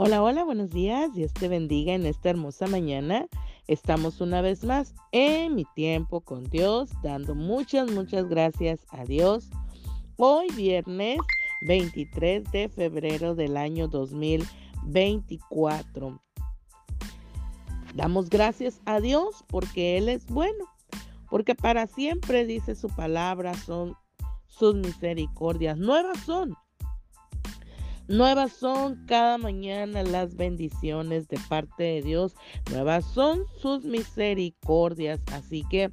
Hola, hola, buenos días. Dios te bendiga en esta hermosa mañana. Estamos una vez más en mi tiempo con Dios, dando muchas, muchas gracias a Dios. Hoy viernes 23 de febrero del año 2024. Damos gracias a Dios porque Él es bueno, porque para siempre dice su palabra, son sus misericordias. Nuevas son Nuevas son cada mañana las bendiciones de parte de Dios. Nuevas son sus misericordias. Así que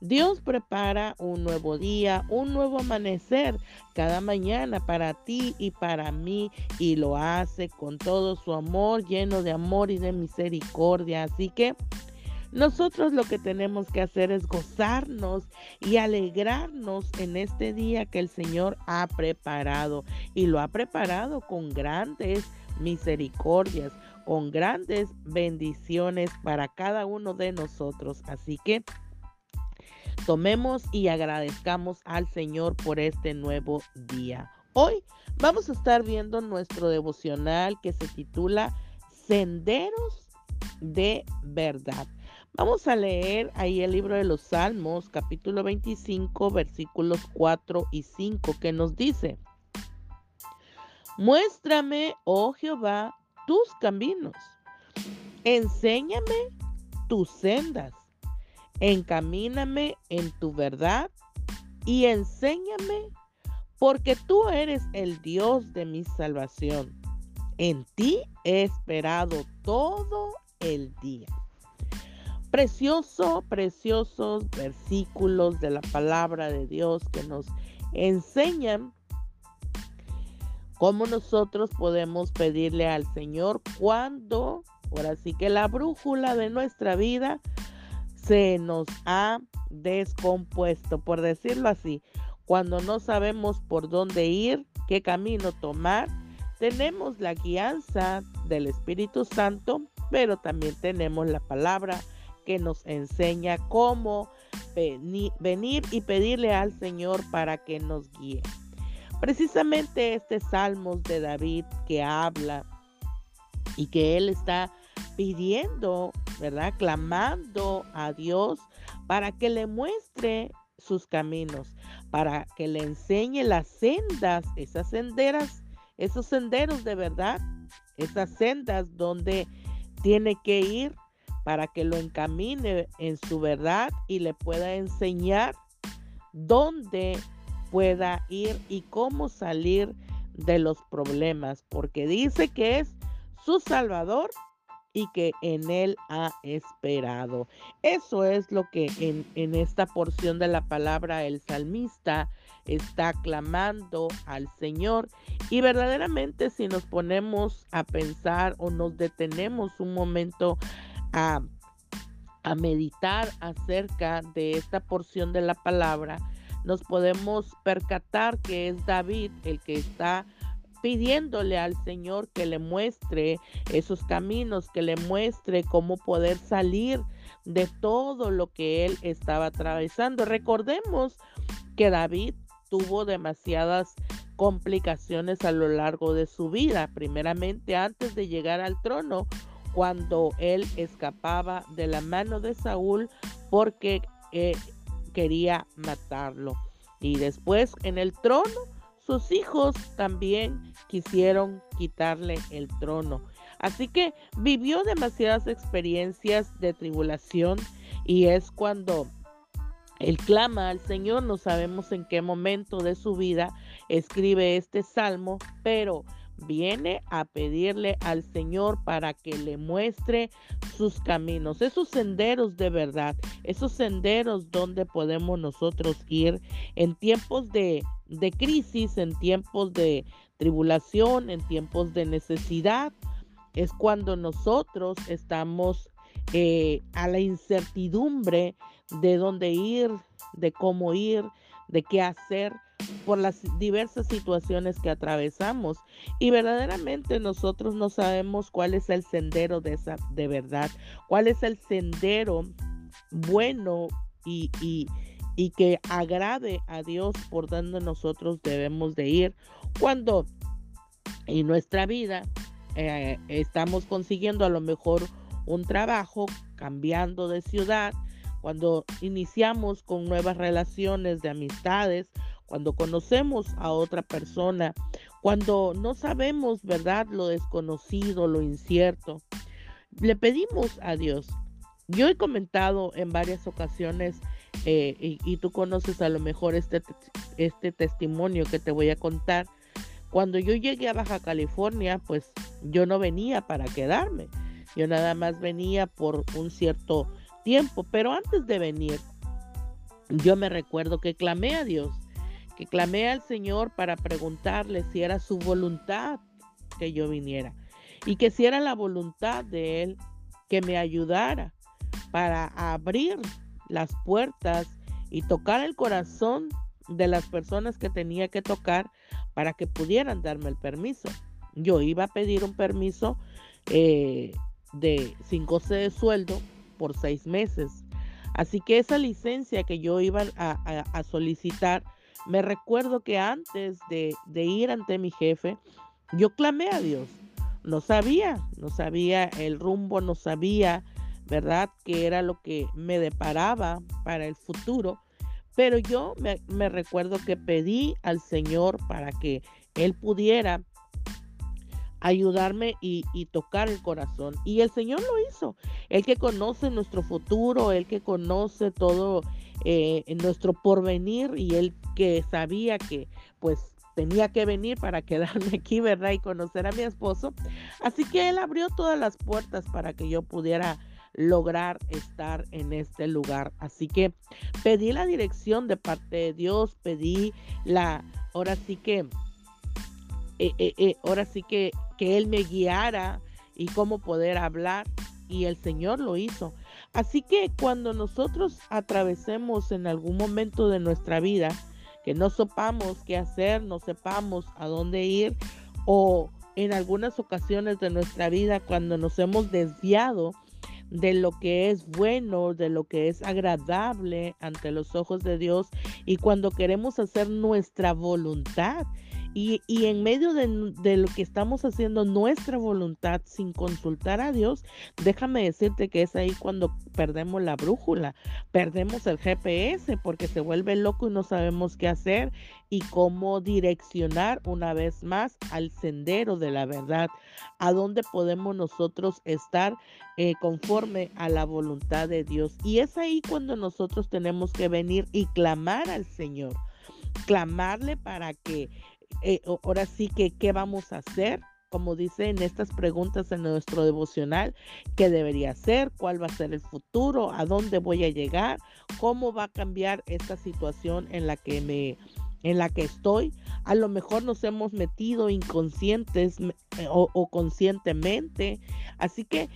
Dios prepara un nuevo día, un nuevo amanecer cada mañana para ti y para mí y lo hace con todo su amor, lleno de amor y de misericordia. Así que nosotros lo que tenemos que hacer es gozarnos y alegrarnos en este día que el Señor ha preparado y lo ha preparado con grandes misericordias, con grandes bendiciones para cada uno de nosotros. Así que tomemos y agradezcamos al Señor por este nuevo día. Hoy vamos a estar viendo nuestro devocional que se titula Senderos de Verdad. Vamos a leer ahí el libro de los Salmos, capítulo 25, versículos 4 y 5, que nos dice, Muéstrame, oh Jehová, tus caminos, enséñame tus sendas, encamíname en tu verdad y enséñame, porque tú eres el Dios de mi salvación. En ti he esperado todo el día. Precioso, preciosos versículos de la palabra de Dios que nos enseñan cómo nosotros podemos pedirle al Señor cuando, ahora sí que la brújula de nuestra vida se nos ha descompuesto, por decirlo así, cuando no sabemos por dónde ir, qué camino tomar, tenemos la guianza del Espíritu Santo, pero también tenemos la palabra que nos enseña cómo venir y pedirle al Señor para que nos guíe. Precisamente este Salmos de David que habla y que él está pidiendo, ¿verdad? Clamando a Dios para que le muestre sus caminos, para que le enseñe las sendas, esas senderas, esos senderos de verdad, esas sendas donde tiene que ir para que lo encamine en su verdad y le pueda enseñar dónde pueda ir y cómo salir de los problemas, porque dice que es su Salvador y que en él ha esperado. Eso es lo que en, esta porción de la palabra el salmista está clamando al Señor. Y verdaderamente si nos ponemos a pensar o nos detenemos un momento a, meditar acerca de esta porción de la palabra, nos podemos percatar que es David el que está pidiéndole al Señor que le muestre esos caminos, que le muestre cómo poder salir de todo lo que él estaba atravesando. Recordemos que David tuvo demasiadas complicaciones a lo largo de su vida. Primeramente, antes de llegar al trono, cuando él escapaba de la mano de Saúl porque eh, quería matarlo. Y después en el trono, sus hijos también quisieron quitarle el trono. Así que vivió demasiadas experiencias de tribulación y es cuando él clama al Señor, no sabemos en qué momento de su vida escribe este salmo, pero viene a pedirle al Señor para que le muestre sus caminos, esos senderos de verdad, esos senderos donde podemos nosotros ir en tiempos de, de crisis, en tiempos de tribulación, en tiempos de necesidad. Es cuando nosotros estamos eh, a la incertidumbre de dónde ir, de cómo ir, de qué hacer por las diversas situaciones que atravesamos. Y verdaderamente nosotros no sabemos cuál es el sendero de esa de verdad, cuál es el sendero bueno y, y, y que agrade a Dios por donde nosotros debemos de ir cuando en nuestra vida eh, estamos consiguiendo a lo mejor un trabajo, cambiando de ciudad, cuando iniciamos con nuevas relaciones de amistades, cuando conocemos a otra persona, cuando no sabemos, ¿verdad?, lo desconocido, lo incierto. Le pedimos a Dios. Yo he comentado en varias ocasiones, eh, y, tú conoces a lo mejor este, este testimonio que te voy a contar. Cuando yo llegué a Baja California, pues yo no venía para quedarme. Yo nada más venía por un cierto tiempo, pero antes de venir, yo me recuerdo que clamé a Dios que clamé al Señor para preguntarle si era su voluntad que yo viniera y que si era la voluntad de Él que me ayudara para abrir las puertas y tocar el corazón de las personas que tenía que tocar para que pudieran darme el permiso. Yo iba a pedir un permiso eh, de sin goce de sueldo por seis meses. Así que esa licencia que yo iba a solicitar me recuerdo que antes de, ir ante mi jefe, yo clamé a Dios. No sabía, no sabía el rumbo, no sabía, ¿verdad?, qué era lo que me deparaba para el futuro. Pero yo me, recuerdo que pedí al Señor para que Él pudiera ayudarme y, y, tocar el corazón. Y el Señor lo hizo. El que conoce nuestro futuro, el que conoce todo eh, en nuestro porvenir y él que sabía que pues tenía que venir para quedarme aquí, ¿verdad? Y conocer a mi esposo. Así que él abrió todas las puertas para que yo pudiera lograr estar en este lugar. Así que pedí la dirección de parte de Dios, pedí la, ahora sí que, eh, eh, ahora sí que, que Él me guiara y cómo poder hablar. Y el Señor lo hizo. Así que cuando nosotros atravesemos en algún momento de nuestra vida, que no sepamos qué hacer, no sepamos a dónde ir, o en algunas ocasiones de nuestra vida cuando nos hemos desviado de lo que es bueno, de lo que es agradable ante los ojos de Dios y cuando queremos hacer nuestra voluntad y, en medio de, lo que estamos haciendo nuestra voluntad sin consultar a Dios, déjame decirte que es ahí cuando perdemos la brújula, perdemos el GPS porque se vuelve loco y no sabemos qué hacer y cómo direccionar una vez más al sendero de la verdad, a dónde podemos nosotros estar eh, conforme a la voluntad de Dios. Y es ahí cuando nosotros tenemos que venir y clamar al Señor clamarle para que eh, ahora sí que, ¿qué vamos a hacer? Como dice en estas preguntas en nuestro devocional, ¿qué debería ser? ¿Cuál va a ser el futuro? ¿A dónde voy a llegar? ¿Cómo va a cambiar esta situación en la que me en la que estoy. A lo mejor nos hemos metido inconscientes eh, o, o, conscientemente. Así que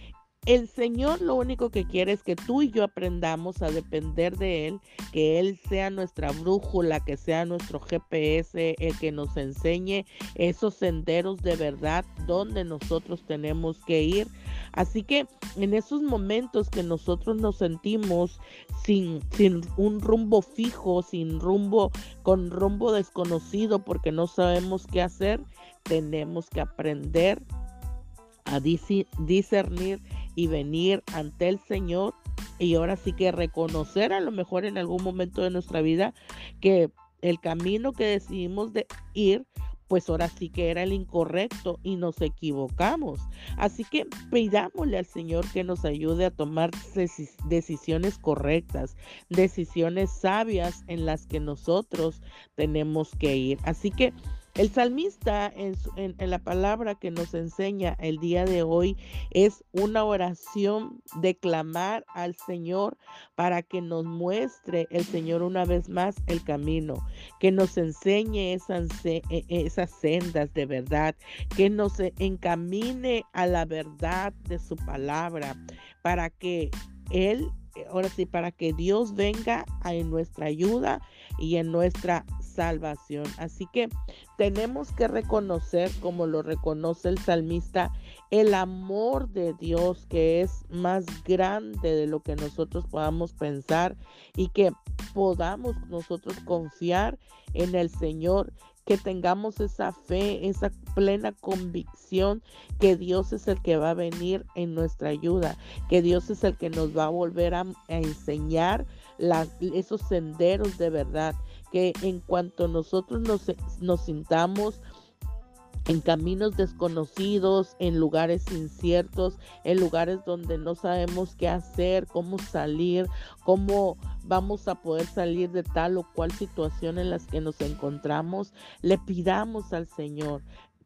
el Señor lo único que quiere es que tú y yo aprendamos a depender de Él, que Él sea nuestra brújula, que sea nuestro GPS, el que nos enseñe esos senderos de verdad donde nosotros tenemos que ir. Así que en esos momentos que nosotros nos sentimos sin, sin un rumbo fijo, sin rumbo, con rumbo desconocido porque no sabemos qué hacer, tenemos que aprender a discernir y venir ante el Señor y ahora sí que reconocer a lo mejor en algún momento de nuestra vida que el camino que decidimos de ir pues ahora sí que era el incorrecto y nos equivocamos. Así que pidámosle al Señor que nos ayude a tomar decisiones correctas, decisiones sabias en las que nosotros tenemos que ir. Así que el salmista en, la palabra que nos enseña el día de hoy es una oración de clamar al Señor para que nos muestre el Señor una vez más el camino, que nos enseñe esas, e, esas sendas de verdad, que nos encamine a la verdad de su palabra, para que Él ahora sí, para que Dios venga en nuestra ayuda y en nuestra salvación. Así que tenemos que reconocer, como lo reconoce el salmista, el amor de Dios que es más grande de lo que nosotros podamos pensar y que podamos nosotros confiar en el Señor que tengamos esa fe, esa plena convicción que Dios es el que va a venir en nuestra ayuda, que Dios es el que nos va a volver a, enseñar esos senderos de verdad, que en cuanto nosotros nos, nos sintamos en caminos desconocidos, en lugares inciertos, en lugares donde no sabemos qué hacer, cómo salir, cómo vamos a poder salir de tal o cual situación en las que nos encontramos, le pidamos al Señor,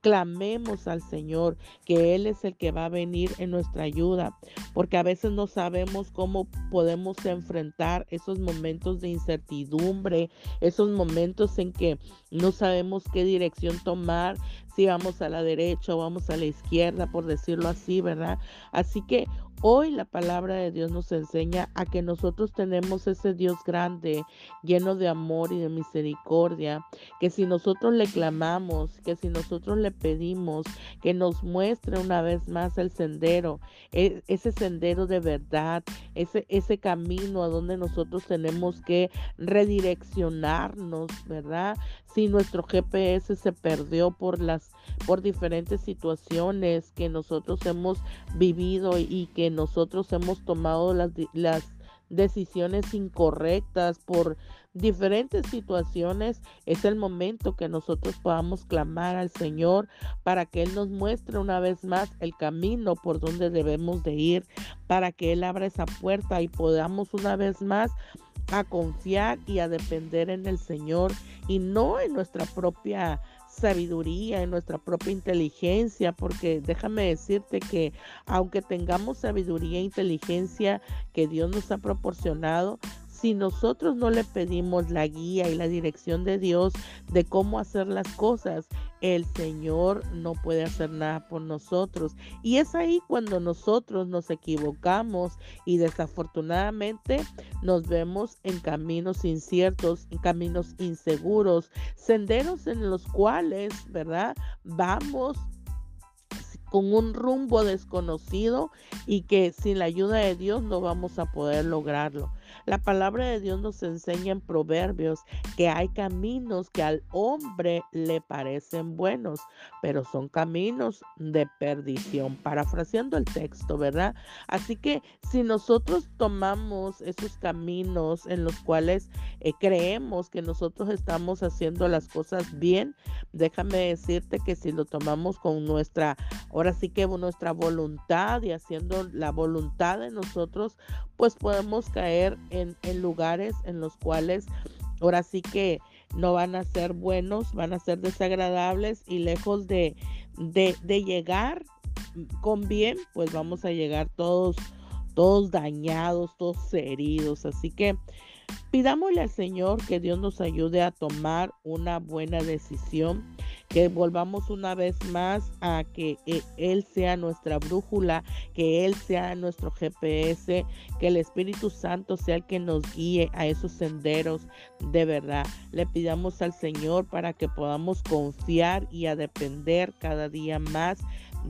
clamemos al Señor, que Él es el que va a venir en nuestra ayuda, porque a veces no sabemos cómo podemos enfrentar esos momentos de incertidumbre, esos momentos en que no sabemos qué dirección tomar, si vamos a la derecha o vamos a la izquierda, por decirlo así, ¿verdad? Así que Hoy la palabra de Dios nos enseña a que nosotros tenemos ese Dios grande, lleno de amor y de misericordia, que si nosotros le clamamos, que si nosotros le pedimos que nos muestre una vez más el sendero, e, ese sendero de verdad, ese, ese camino a donde nosotros tenemos que redireccionarnos, ¿verdad? Si nuestro GPS se perdió por las por diferentes situaciones que nosotros hemos vivido y que nosotros hemos tomado las, las decisiones incorrectas por diferentes situaciones, es el momento que nosotros podamos clamar al Señor para que Él nos muestre una vez más el camino por donde debemos de ir, para que Él abra esa puerta y podamos una vez más a confiar y a depender en el Señor y no en nuestra propia sabiduría, en nuestra propia inteligencia, porque déjame decirte que aunque tengamos sabiduría e inteligencia que Dios nos ha proporcionado, si nosotros no le pedimos la guía y la dirección de Dios de cómo hacer las cosas, el Señor no puede hacer nada por nosotros. Y es ahí cuando nosotros nos equivocamos y desafortunadamente nos vemos en caminos inciertos, en caminos inseguros, senderos en los cuales, ¿verdad? Vamos con un rumbo desconocido y que sin la ayuda de Dios no vamos a poder lograrlo. La palabra de Dios nos enseña en Proverbios que hay caminos que al hombre le parecen buenos, pero son caminos de perdición. Parafraseando el texto, ¿verdad? Así que si nosotros tomamos esos caminos en los cuales eh, creemos que nosotros estamos haciendo las cosas bien, déjame decirte que si lo tomamos con nuestra, ahora sí que nuestra voluntad y haciendo la voluntad de nosotros, pues podemos caer en, lugares en los cuales ahora sí que no van a ser buenos, van a ser desagradables y lejos de, de, llegar con bien, pues vamos a llegar todos, todos dañados, todos heridos. Así que pidámosle al Señor que Dios nos ayude a tomar una buena decisión que volvamos una vez más a que eh, Él sea nuestra brújula, que Él sea nuestro GPS, que el Espíritu Santo sea el que nos guíe a esos senderos de verdad. Le pidamos al Señor para que podamos confiar y a depender cada día más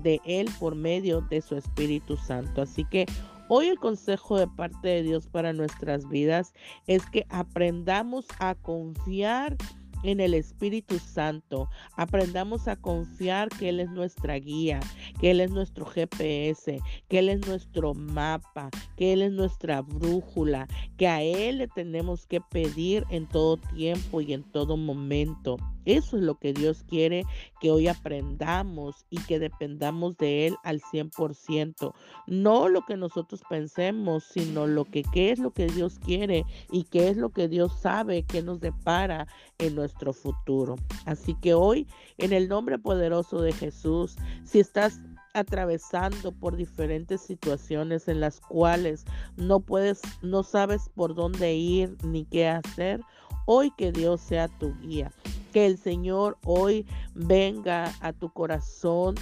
de Él por medio de su Espíritu Santo. Así que Hoy el consejo de parte de Dios para nuestras vidas es que aprendamos a confiar en el Espíritu Santo. Aprendamos a confiar que Él es nuestra guía, que Él es nuestro GPS, que Él es nuestro mapa, que Él es nuestra brújula, que a Él le tenemos que pedir en todo tiempo y en todo momento. Eso es lo que Dios quiere que hoy aprendamos y que dependamos de Él al 100%. No lo que nosotros pensemos, sino lo que qué es lo que Dios quiere y qué es lo que Dios sabe que nos depara en nuestro futuro. Así que hoy, en el nombre poderoso de Jesús, si estás atravesando por diferentes situaciones en las cuales no puedes, no sabes por dónde ir ni qué hacer, hoy que Dios sea tu guía. Que el Señor hoy venga a tu corazón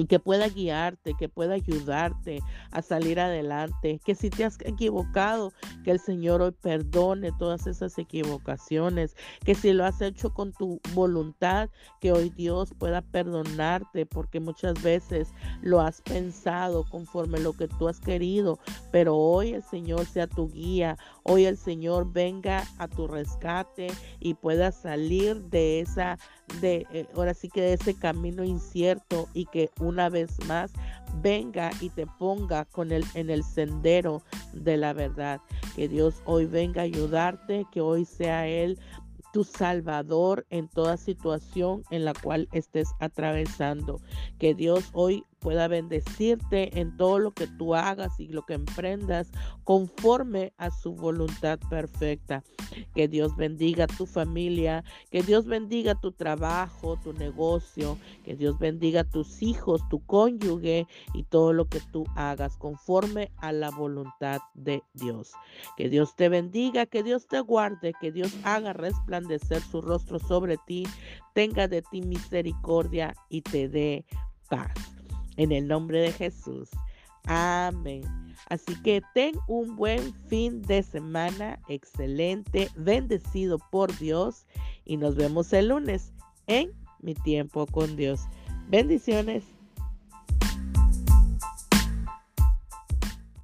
y que pueda guiarte, que pueda ayudarte a salir adelante, que si te has equivocado, que el Señor hoy perdone todas esas equivocaciones, que si lo has hecho con tu voluntad, que hoy Dios pueda perdonarte, porque muchas veces lo has pensado conforme lo que tú has querido, pero hoy el Señor sea tu guía, hoy el Señor venga a tu rescate y pueda salir de esa, de, eh, ahora sí que de ese camino incierto y que una vez más venga y te ponga con el, en el sendero de la verdad. Que Dios hoy venga a ayudarte, que hoy sea Él tu salvador en toda situación en la cual estés atravesando. Que Dios hoy pueda bendecirte en todo lo que tú hagas y lo que emprendas conforme a su voluntad perfecta. Que Dios bendiga tu familia, que Dios bendiga tu trabajo, tu negocio, que Dios bendiga tus hijos, tu cónyuge y todo lo que tú hagas conforme a la voluntad de Dios. Que Dios te bendiga, que Dios te guarde, que Dios haga resplandecer su rostro sobre ti, tenga de ti misericordia y te dé paz. En el nombre de Jesús. Amén. Así que ten un buen fin de semana, excelente, bendecido por Dios y nos vemos el lunes en mi tiempo con Dios. Bendiciones.